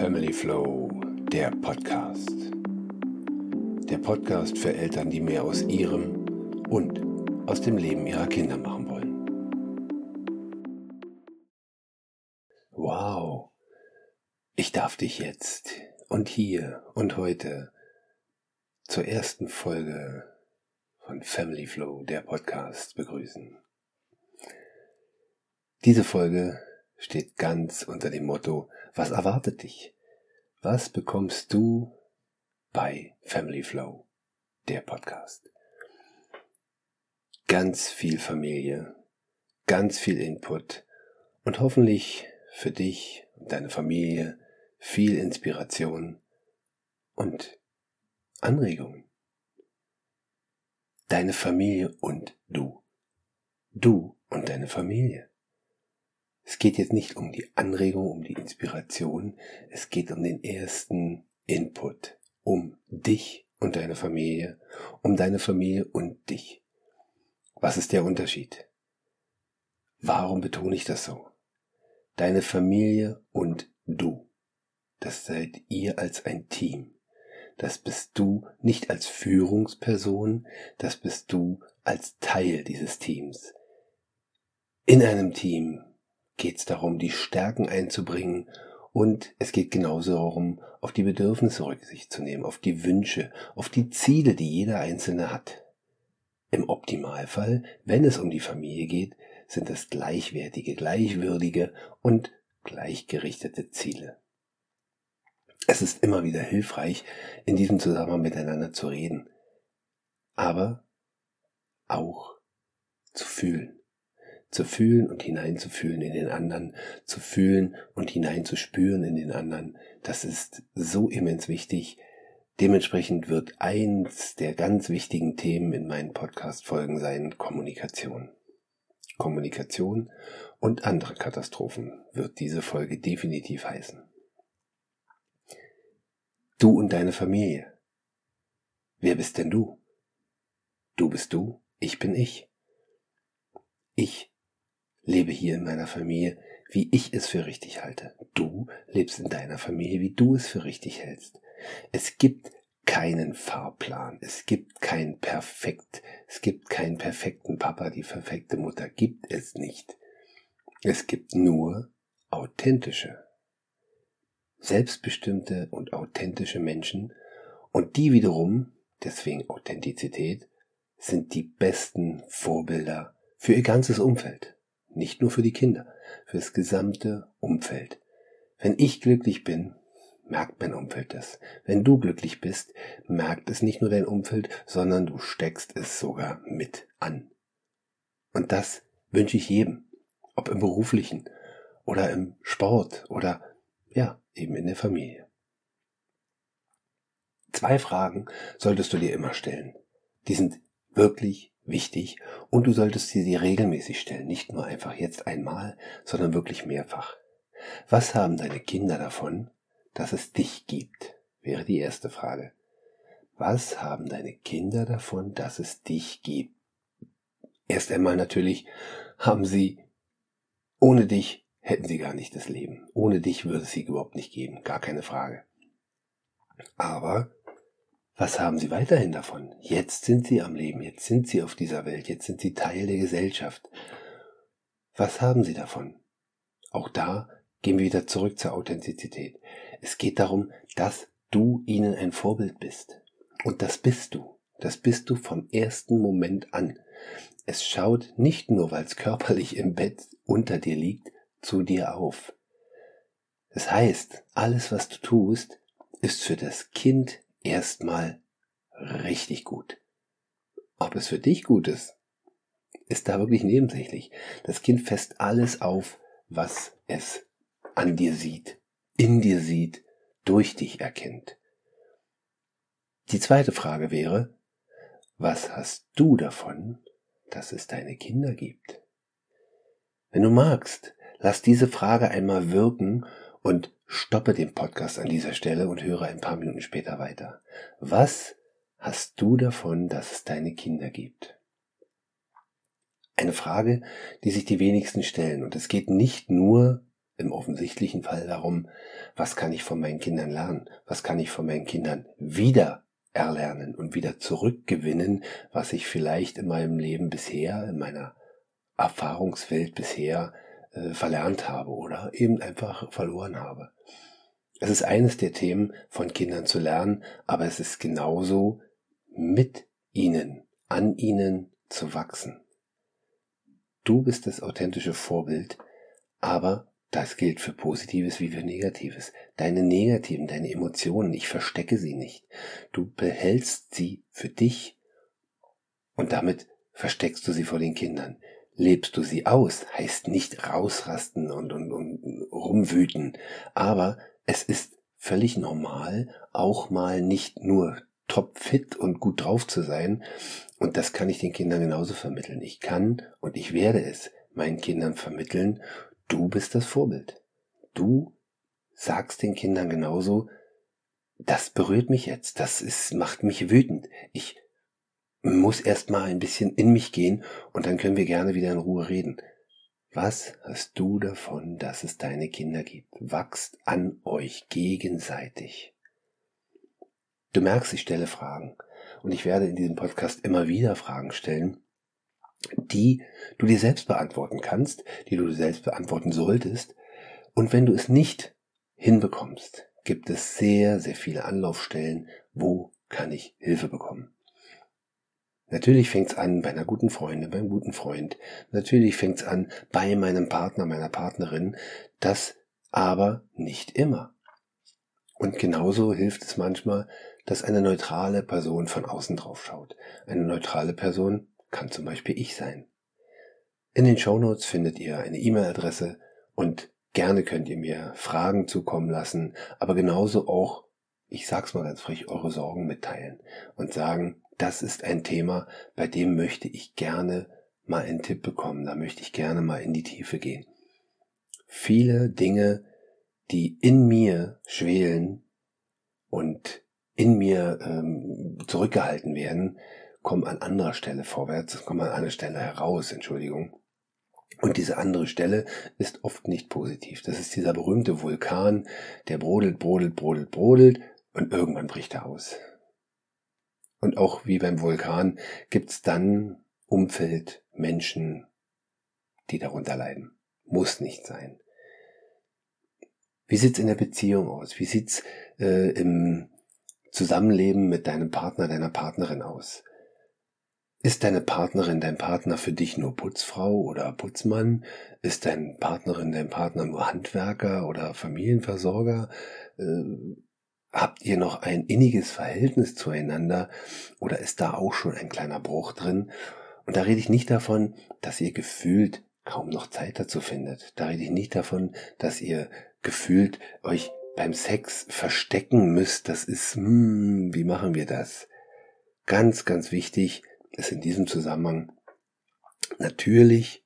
Family Flow, der Podcast. Der Podcast für Eltern, die mehr aus ihrem und aus dem Leben ihrer Kinder machen wollen. Wow, ich darf dich jetzt und hier und heute zur ersten Folge von Family Flow, der Podcast, begrüßen. Diese Folge steht ganz unter dem Motto, was erwartet dich? Was bekommst du bei Family Flow, der Podcast? Ganz viel Familie, ganz viel Input und hoffentlich für dich und deine Familie viel Inspiration und Anregungen. Deine Familie und du. Du und deine Familie. Es geht jetzt nicht um die Anregung, um die Inspiration, es geht um den ersten Input, um dich und deine Familie, um deine Familie und dich. Was ist der Unterschied? Warum betone ich das so? Deine Familie und du. Das seid ihr als ein Team. Das bist du nicht als Führungsperson, das bist du als Teil dieses Teams. In einem Team geht es darum, die Stärken einzubringen und es geht genauso darum, auf die Bedürfnisse Rücksicht zu nehmen, auf die Wünsche, auf die Ziele, die jeder Einzelne hat. Im Optimalfall, wenn es um die Familie geht, sind es gleichwertige, gleichwürdige und gleichgerichtete Ziele. Es ist immer wieder hilfreich, in diesem Zusammenhang miteinander zu reden, aber auch zu fühlen zu fühlen und hineinzufühlen in den anderen, zu fühlen und hineinzuspüren in den anderen, das ist so immens wichtig. Dementsprechend wird eins der ganz wichtigen Themen in meinen Podcast-Folgen sein Kommunikation. Kommunikation und andere Katastrophen wird diese Folge definitiv heißen. Du und deine Familie. Wer bist denn du? Du bist du, ich bin ich. Ich lebe hier in meiner Familie, wie ich es für richtig halte. Du lebst in deiner Familie, wie du es für richtig hältst. Es gibt keinen Fahrplan, es gibt kein Perfekt, es gibt keinen perfekten Papa, die perfekte Mutter, gibt es nicht. Es gibt nur authentische, selbstbestimmte und authentische Menschen und die wiederum, deswegen Authentizität, sind die besten Vorbilder für ihr ganzes Umfeld. Nicht nur für die Kinder, für das gesamte Umfeld. Wenn ich glücklich bin, merkt mein Umfeld das. Wenn du glücklich bist, merkt es nicht nur dein Umfeld, sondern du steckst es sogar mit an. Und das wünsche ich jedem, ob im beruflichen oder im Sport oder ja, eben in der Familie. Zwei Fragen solltest du dir immer stellen. Die sind wirklich wichtig und du solltest sie dir regelmäßig stellen, nicht nur einfach jetzt einmal, sondern wirklich mehrfach. Was haben deine Kinder davon, dass es dich gibt? Wäre die erste Frage. Was haben deine Kinder davon, dass es dich gibt? Erst einmal natürlich haben sie, ohne dich hätten sie gar nicht das Leben. Ohne dich würde es sie überhaupt nicht geben, gar keine Frage. Aber was haben sie weiterhin davon? Jetzt sind sie am Leben, jetzt sind sie auf dieser Welt, jetzt sind sie Teil der Gesellschaft. Was haben sie davon? Auch da gehen wir wieder zurück zur Authentizität. Es geht darum, dass du ihnen ein Vorbild bist. Und das bist du. Das bist du vom ersten Moment an. Es schaut nicht nur, weil es körperlich im Bett unter dir liegt, zu dir auf. Das heißt, alles, was du tust, ist für das Kind erstmal richtig gut. Ob es für dich gut ist, ist da wirklich nebensächlich. Das Kind fässt alles auf, was es an dir sieht, in dir sieht, durch dich erkennt. Die zweite Frage wäre, was hast du davon, dass es deine Kinder gibt? Wenn du magst, lass diese Frage einmal wirken und stoppe den Podcast an dieser Stelle und höre ein paar Minuten später weiter. Was hast du davon, dass es deine Kinder gibt? Eine Frage, die sich die wenigsten stellen. Und es geht nicht nur im offensichtlichen Fall darum, was kann ich von meinen Kindern lernen, was kann ich von meinen Kindern wieder erlernen und wieder zurückgewinnen, was ich vielleicht in meinem Leben bisher, in meiner Erfahrungswelt bisher äh, verlernt habe oder eben einfach verloren habe. Es ist eines der Themen, von Kindern zu lernen, aber es ist genauso mit ihnen, an ihnen zu wachsen. Du bist das authentische Vorbild, aber das gilt für Positives wie für Negatives. Deine Negativen, deine Emotionen, ich verstecke sie nicht. Du behältst sie für dich und damit versteckst du sie vor den Kindern. Lebst du sie aus, heißt nicht rausrasten und, und, und rumwüten, aber es ist völlig normal, auch mal nicht nur topfit und gut drauf zu sein. Und das kann ich den Kindern genauso vermitteln. Ich kann und ich werde es meinen Kindern vermitteln Du bist das Vorbild. Du sagst den Kindern genauso, das berührt mich jetzt, das ist, macht mich wütend. Ich muss erst mal ein bisschen in mich gehen und dann können wir gerne wieder in Ruhe reden. Was hast du davon, dass es deine Kinder gibt? Wachst an euch gegenseitig. Du merkst, ich stelle Fragen und ich werde in diesem Podcast immer wieder Fragen stellen, die du dir selbst beantworten kannst, die du selbst beantworten solltest. Und wenn du es nicht hinbekommst, gibt es sehr, sehr viele Anlaufstellen, wo kann ich Hilfe bekommen. Natürlich fängt's an bei einer guten Freundin, beim guten Freund. Natürlich fängt's an bei meinem Partner, meiner Partnerin. Das aber nicht immer. Und genauso hilft es manchmal, dass eine neutrale Person von außen drauf schaut. Eine neutrale Person kann zum Beispiel ich sein. In den Shownotes findet ihr eine E-Mail-Adresse und gerne könnt ihr mir Fragen zukommen lassen, aber genauso auch, ich sag's mal ganz frech, eure Sorgen mitteilen und sagen, das ist ein Thema, bei dem möchte ich gerne mal einen Tipp bekommen, da möchte ich gerne mal in die Tiefe gehen. Viele Dinge, die in mir schwelen und in mir ähm, zurückgehalten werden, kommen an anderer Stelle vorwärts, kommen an einer Stelle heraus, Entschuldigung. Und diese andere Stelle ist oft nicht positiv. Das ist dieser berühmte Vulkan, der brodelt, brodelt, brodelt, brodelt und irgendwann bricht er aus. Und auch wie beim Vulkan gibt's dann Umfeld, Menschen, die darunter leiden. Muss nicht sein. Wie sieht's in der Beziehung aus? Wie sieht's äh, im Zusammenleben mit deinem Partner, deiner Partnerin aus? Ist deine Partnerin, dein Partner für dich nur Putzfrau oder Putzmann? Ist dein Partnerin, dein Partner nur Handwerker oder Familienversorger? Äh, habt ihr noch ein inniges Verhältnis zueinander oder ist da auch schon ein kleiner Bruch drin? Und da rede ich nicht davon, dass ihr gefühlt kaum noch Zeit dazu findet. Da rede ich nicht davon, dass ihr gefühlt euch beim Sex verstecken müsst. Das ist, hm, wie machen wir das? Ganz, ganz wichtig, ist in diesem Zusammenhang natürlich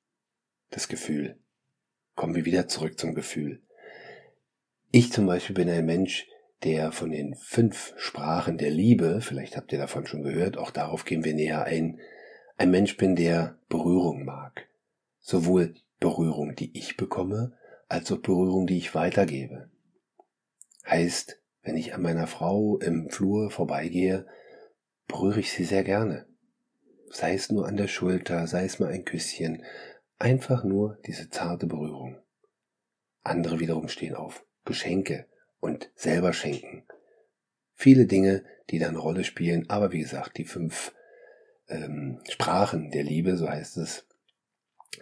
das Gefühl. Kommen wir wieder zurück zum Gefühl. Ich zum Beispiel bin ein Mensch, der von den fünf Sprachen der Liebe, vielleicht habt ihr davon schon gehört, auch darauf gehen wir näher ein, ein Mensch bin, der Berührung mag. Sowohl Berührung, die ich bekomme, als auch Berührung, die ich weitergebe. Heißt, wenn ich an meiner Frau im Flur vorbeigehe, berühre ich sie sehr gerne sei es nur an der Schulter, sei es mal ein Küsschen, einfach nur diese zarte Berührung. Andere wiederum stehen auf Geschenke und selber schenken. Viele Dinge, die da eine Rolle spielen, aber wie gesagt, die fünf ähm, Sprachen der Liebe, so heißt es,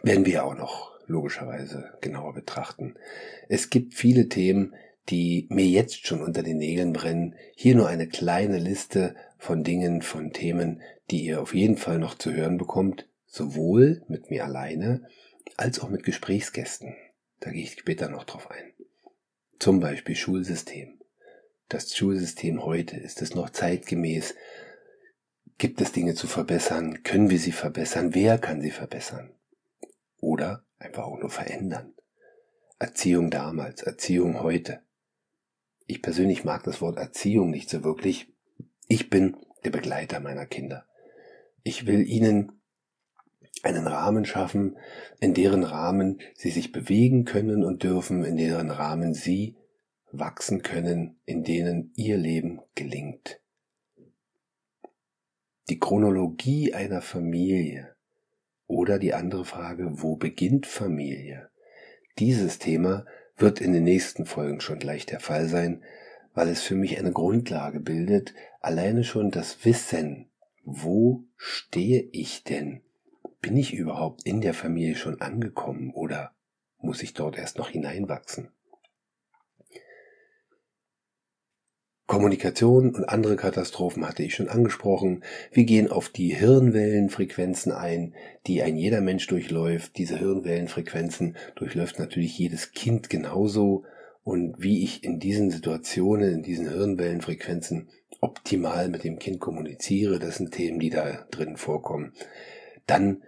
werden wir auch noch logischerweise genauer betrachten. Es gibt viele Themen, die mir jetzt schon unter den Nägeln brennen. Hier nur eine kleine Liste von Dingen, von Themen, die ihr auf jeden Fall noch zu hören bekommt, sowohl mit mir alleine als auch mit Gesprächsgästen. Da gehe ich später noch drauf ein. Zum Beispiel Schulsystem. Das Schulsystem heute, ist es noch zeitgemäß? Gibt es Dinge zu verbessern? Können wir sie verbessern? Wer kann sie verbessern? Oder einfach auch nur verändern? Erziehung damals, Erziehung heute. Ich persönlich mag das Wort Erziehung nicht so wirklich. Ich bin der Begleiter meiner Kinder. Ich will ihnen einen Rahmen schaffen, in deren Rahmen sie sich bewegen können und dürfen, in deren Rahmen sie wachsen können, in denen ihr Leben gelingt. Die Chronologie einer Familie oder die andere Frage, wo beginnt Familie? Dieses Thema wird in den nächsten Folgen schon gleich der Fall sein, weil es für mich eine Grundlage bildet, alleine schon das Wissen, wo stehe ich denn? Bin ich überhaupt in der Familie schon angekommen oder muss ich dort erst noch hineinwachsen? Kommunikation und andere Katastrophen hatte ich schon angesprochen. Wir gehen auf die Hirnwellenfrequenzen ein, die ein jeder Mensch durchläuft. Diese Hirnwellenfrequenzen durchläuft natürlich jedes Kind genauso. Und wie ich in diesen Situationen, in diesen Hirnwellenfrequenzen optimal mit dem Kind kommuniziere, das sind Themen, die da drin vorkommen. Dann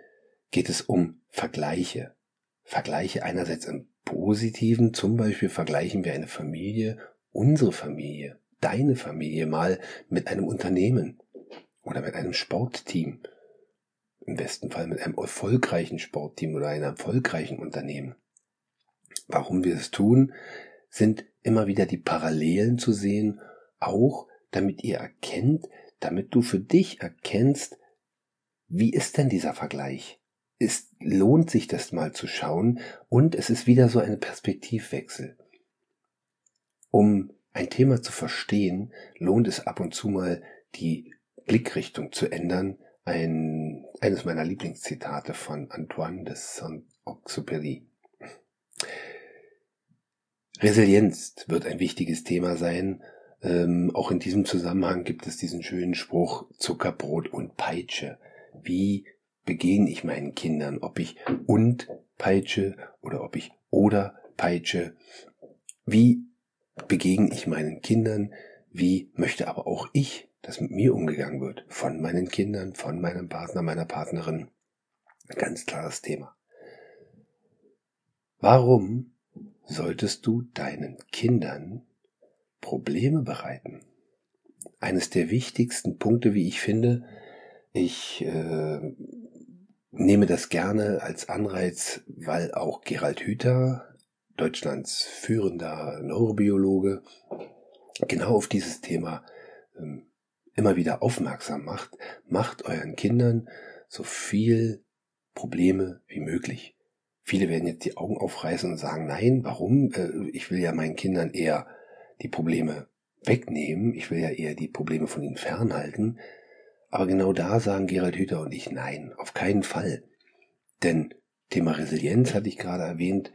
geht es um Vergleiche. Vergleiche einerseits im Positiven, zum Beispiel vergleichen wir eine Familie, unsere Familie deine Familie mal mit einem Unternehmen oder mit einem Sportteam. Im besten Fall mit einem erfolgreichen Sportteam oder einem erfolgreichen Unternehmen. Warum wir es tun, sind immer wieder die Parallelen zu sehen, auch damit ihr erkennt, damit du für dich erkennst, wie ist denn dieser Vergleich? Es lohnt sich das mal zu schauen und es ist wieder so ein Perspektivwechsel. Um ein Thema zu verstehen, lohnt es ab und zu mal die Blickrichtung zu ändern. Ein, eines meiner Lieblingszitate von Antoine de Saint-Exupéry. Resilienz wird ein wichtiges Thema sein. Ähm, auch in diesem Zusammenhang gibt es diesen schönen Spruch Zuckerbrot und Peitsche. Wie begegne ich meinen Kindern, ob ich und Peitsche oder ob ich oder Peitsche? Wie begegne ich meinen Kindern, wie möchte aber auch ich, dass mit mir umgegangen wird, von meinen Kindern, von meinem Partner, meiner Partnerin. Ganz klares Thema. Warum solltest du deinen Kindern Probleme bereiten? Eines der wichtigsten Punkte, wie ich finde, ich äh, nehme das gerne als Anreiz, weil auch Gerald Hüther Deutschlands führender Neurobiologe, genau auf dieses Thema ähm, immer wieder aufmerksam macht, macht euren Kindern so viel Probleme wie möglich. Viele werden jetzt die Augen aufreißen und sagen, nein, warum? Äh, ich will ja meinen Kindern eher die Probleme wegnehmen, ich will ja eher die Probleme von ihnen fernhalten. Aber genau da sagen Gerald Hüther und ich, nein, auf keinen Fall. Denn Thema Resilienz hatte ich gerade erwähnt,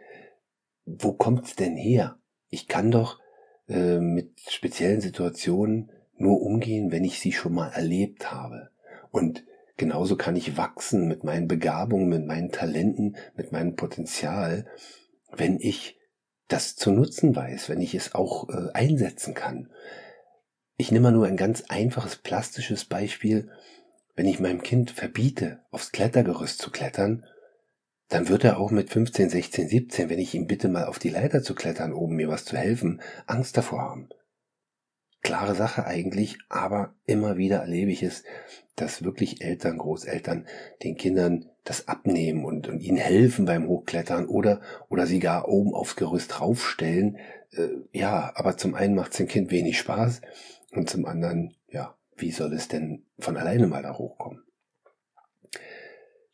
wo kommt's denn her? Ich kann doch äh, mit speziellen Situationen nur umgehen, wenn ich sie schon mal erlebt habe. Und genauso kann ich wachsen mit meinen Begabungen, mit meinen Talenten, mit meinem Potenzial, wenn ich das zu nutzen weiß, wenn ich es auch äh, einsetzen kann. Ich nehme mal nur ein ganz einfaches plastisches Beispiel. Wenn ich meinem Kind verbiete, aufs Klettergerüst zu klettern, dann wird er auch mit 15, 16, 17, wenn ich ihn bitte mal auf die Leiter zu klettern, oben mir was zu helfen, Angst davor haben. Klare Sache eigentlich, aber immer wieder erlebe ich es, dass wirklich Eltern, Großeltern den Kindern das abnehmen und, und ihnen helfen beim Hochklettern oder, oder sie gar oben aufs Gerüst raufstellen. Äh, ja, aber zum einen macht es dem Kind wenig Spaß und zum anderen, ja, wie soll es denn von alleine mal da hochkommen?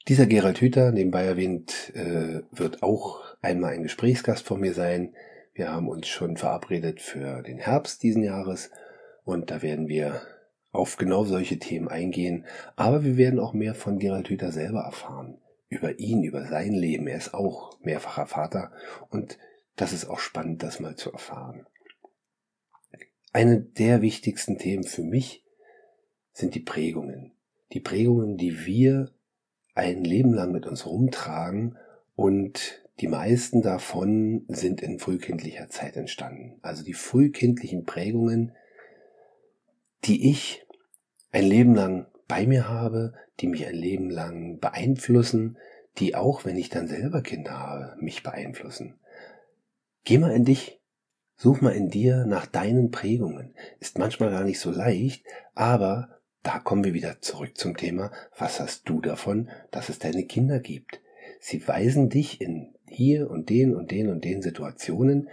Dieser Gerald Hüther, nebenbei erwähnt, äh, wird auch einmal ein Gesprächsgast von mir sein. Wir haben uns schon verabredet für den Herbst diesen Jahres und da werden wir auf genau solche Themen eingehen. Aber wir werden auch mehr von Gerald Hüther selber erfahren. Über ihn, über sein Leben. Er ist auch mehrfacher Vater und das ist auch spannend, das mal zu erfahren. Eine der wichtigsten Themen für mich sind die Prägungen. Die Prägungen, die wir ein Leben lang mit uns rumtragen und die meisten davon sind in frühkindlicher Zeit entstanden. Also die frühkindlichen Prägungen, die ich ein Leben lang bei mir habe, die mich ein Leben lang beeinflussen, die auch, wenn ich dann selber Kinder habe, mich beeinflussen. Geh mal in dich, such mal in dir nach deinen Prägungen. Ist manchmal gar nicht so leicht, aber da kommen wir wieder zurück zum Thema, was hast du davon, dass es deine Kinder gibt? Sie weisen dich in hier und den und den und den Situationen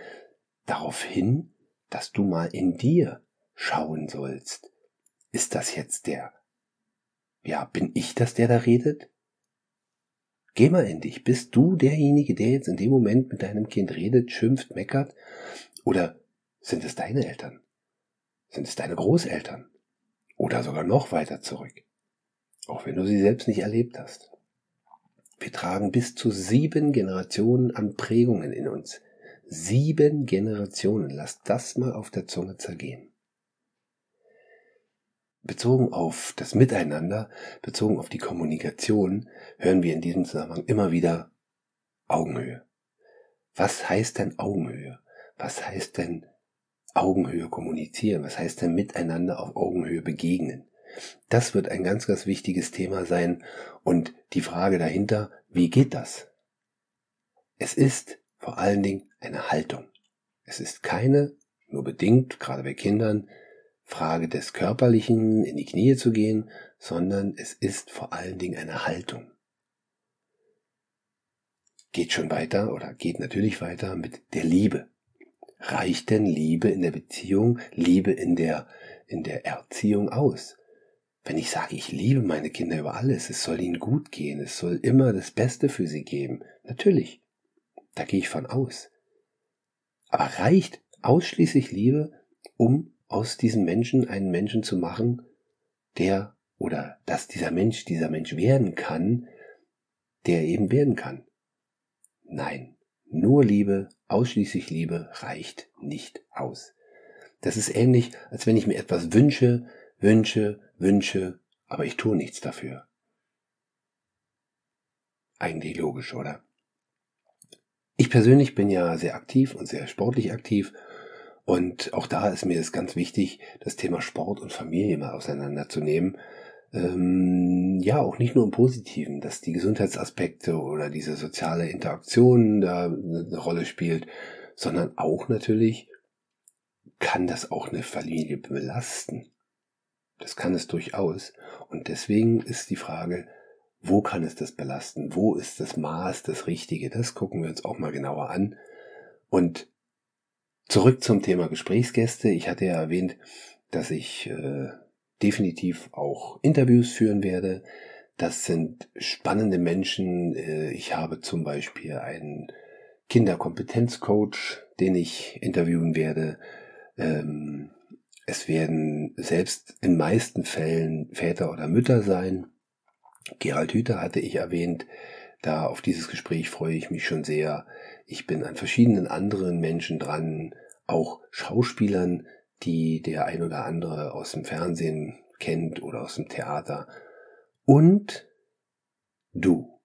darauf hin, dass du mal in dir schauen sollst. Ist das jetzt der, ja, bin ich das, der da redet? Geh mal in dich. Bist du derjenige, der jetzt in dem Moment mit deinem Kind redet, schimpft, meckert? Oder sind es deine Eltern? Sind es deine Großeltern? Oder sogar noch weiter zurück? Auch wenn du sie selbst nicht erlebt hast. Wir tragen bis zu sieben Generationen an Prägungen in uns. Sieben Generationen. Lass das mal auf der Zunge zergehen. Bezogen auf das Miteinander, bezogen auf die Kommunikation, hören wir in diesem Zusammenhang immer wieder Augenhöhe. Was heißt denn Augenhöhe? Was heißt denn Augenhöhe kommunizieren? Was heißt denn miteinander auf Augenhöhe begegnen? Das wird ein ganz, ganz wichtiges Thema sein und die Frage dahinter, wie geht das? Es ist vor allen Dingen eine Haltung. Es ist keine, nur bedingt, gerade bei Kindern, Frage des Körperlichen in die Knie zu gehen, sondern es ist vor allen Dingen eine Haltung. Geht schon weiter oder geht natürlich weiter mit der Liebe. Reicht denn Liebe in der Beziehung, Liebe in der, in der Erziehung aus? Wenn ich sage, ich liebe meine Kinder über alles, es soll ihnen gut gehen, es soll immer das Beste für sie geben, natürlich, da gehe ich von aus. Aber reicht ausschließlich Liebe, um aus diesem Menschen einen Menschen zu machen, der oder dass dieser Mensch dieser Mensch werden kann, der eben werden kann. Nein, nur Liebe, ausschließlich Liebe reicht nicht aus. Das ist ähnlich, als wenn ich mir etwas wünsche, wünsche, wünsche, aber ich tue nichts dafür. Eigentlich logisch, oder? Ich persönlich bin ja sehr aktiv und sehr sportlich aktiv und auch da ist mir es ganz wichtig, das Thema Sport und Familie mal auseinanderzunehmen. Ähm, ja, auch nicht nur im Positiven, dass die Gesundheitsaspekte oder diese soziale Interaktion da eine Rolle spielt, sondern auch natürlich kann das auch eine Familie belasten. Das kann es durchaus. Und deswegen ist die Frage, wo kann es das belasten? Wo ist das Maß das Richtige? Das gucken wir uns auch mal genauer an. Und Zurück zum Thema Gesprächsgäste. Ich hatte ja erwähnt, dass ich äh, definitiv auch Interviews führen werde. Das sind spannende Menschen. Äh, ich habe zum Beispiel einen Kinderkompetenzcoach, den ich interviewen werde. Ähm, es werden selbst in meisten Fällen Väter oder Mütter sein. Gerald Hüther hatte ich erwähnt. Da auf dieses Gespräch freue ich mich schon sehr. Ich bin an verschiedenen anderen Menschen dran, auch Schauspielern, die der ein oder andere aus dem Fernsehen kennt oder aus dem Theater. Und du.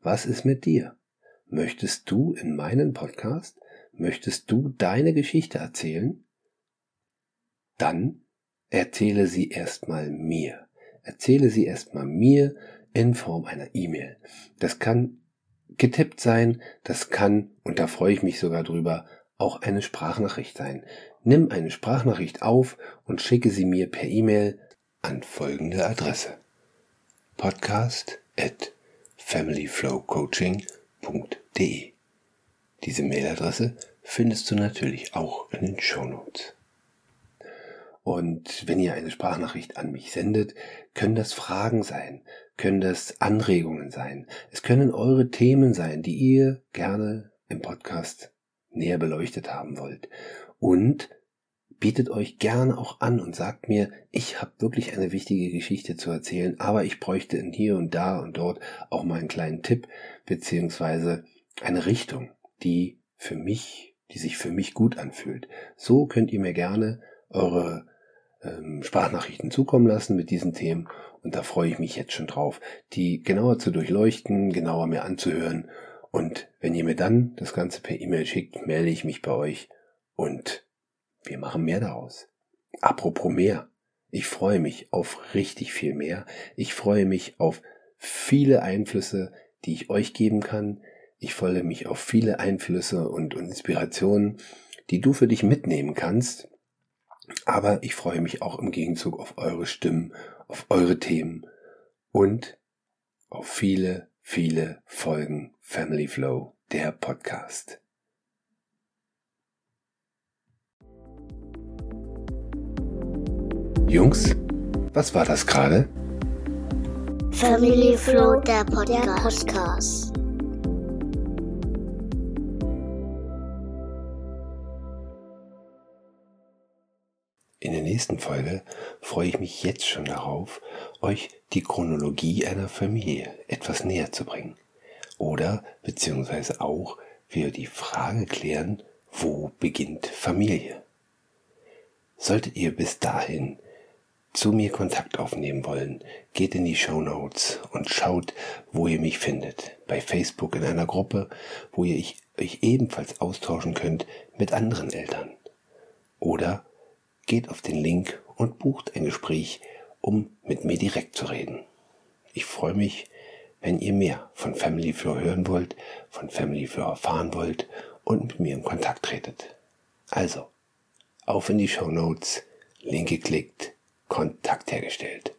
Was ist mit dir? Möchtest du in meinen Podcast, möchtest du deine Geschichte erzählen? Dann erzähle sie erstmal mir. Erzähle sie erstmal mir in Form einer E-Mail. Das kann getippt sein, das kann, und da freue ich mich sogar drüber, auch eine Sprachnachricht sein. Nimm eine Sprachnachricht auf und schicke sie mir per E-Mail an folgende Adresse. podcast at familyflowcoaching.de Diese Mailadresse findest du natürlich auch in den Show Notes. Und wenn ihr eine Sprachnachricht an mich sendet, können das Fragen sein, können das Anregungen sein, es können eure Themen sein, die ihr gerne im Podcast näher beleuchtet haben wollt. Und bietet euch gerne auch an und sagt mir, ich habe wirklich eine wichtige Geschichte zu erzählen, aber ich bräuchte in hier und da und dort auch mal einen kleinen Tipp beziehungsweise eine Richtung, die für mich, die sich für mich gut anfühlt. So könnt ihr mir gerne eure ähm, Sprachnachrichten zukommen lassen mit diesen Themen und da freue ich mich jetzt schon drauf, die genauer zu durchleuchten, genauer mir anzuhören und wenn ihr mir dann das Ganze per E-Mail schickt, melde ich mich bei euch und wir machen mehr daraus. Apropos mehr. Ich freue mich auf richtig viel mehr. Ich freue mich auf viele Einflüsse, die ich euch geben kann. Ich freue mich auf viele Einflüsse und, und Inspirationen, die du für dich mitnehmen kannst. Aber ich freue mich auch im Gegenzug auf eure Stimmen, auf eure Themen und auf viele, viele Folgen Family Flow, der Podcast. Jungs, was war das gerade? Family Flow, der Podcast. In der nächsten Folge freue ich mich jetzt schon darauf, euch die Chronologie einer Familie etwas näher zu bringen. Oder beziehungsweise auch wir die Frage klären, wo beginnt Familie? Solltet ihr bis dahin zu mir Kontakt aufnehmen wollen, geht in die Show Notes und schaut, wo ihr mich findet. Bei Facebook in einer Gruppe, wo ihr euch ebenfalls austauschen könnt mit anderen Eltern. Oder geht auf den Link und bucht ein Gespräch, um mit mir direkt zu reden. Ich freue mich, wenn ihr mehr von Family Flow hören wollt, von Family Flow erfahren wollt und mit mir in Kontakt tretet. Also, auf in die Show Notes, Link geklickt, Kontakt hergestellt.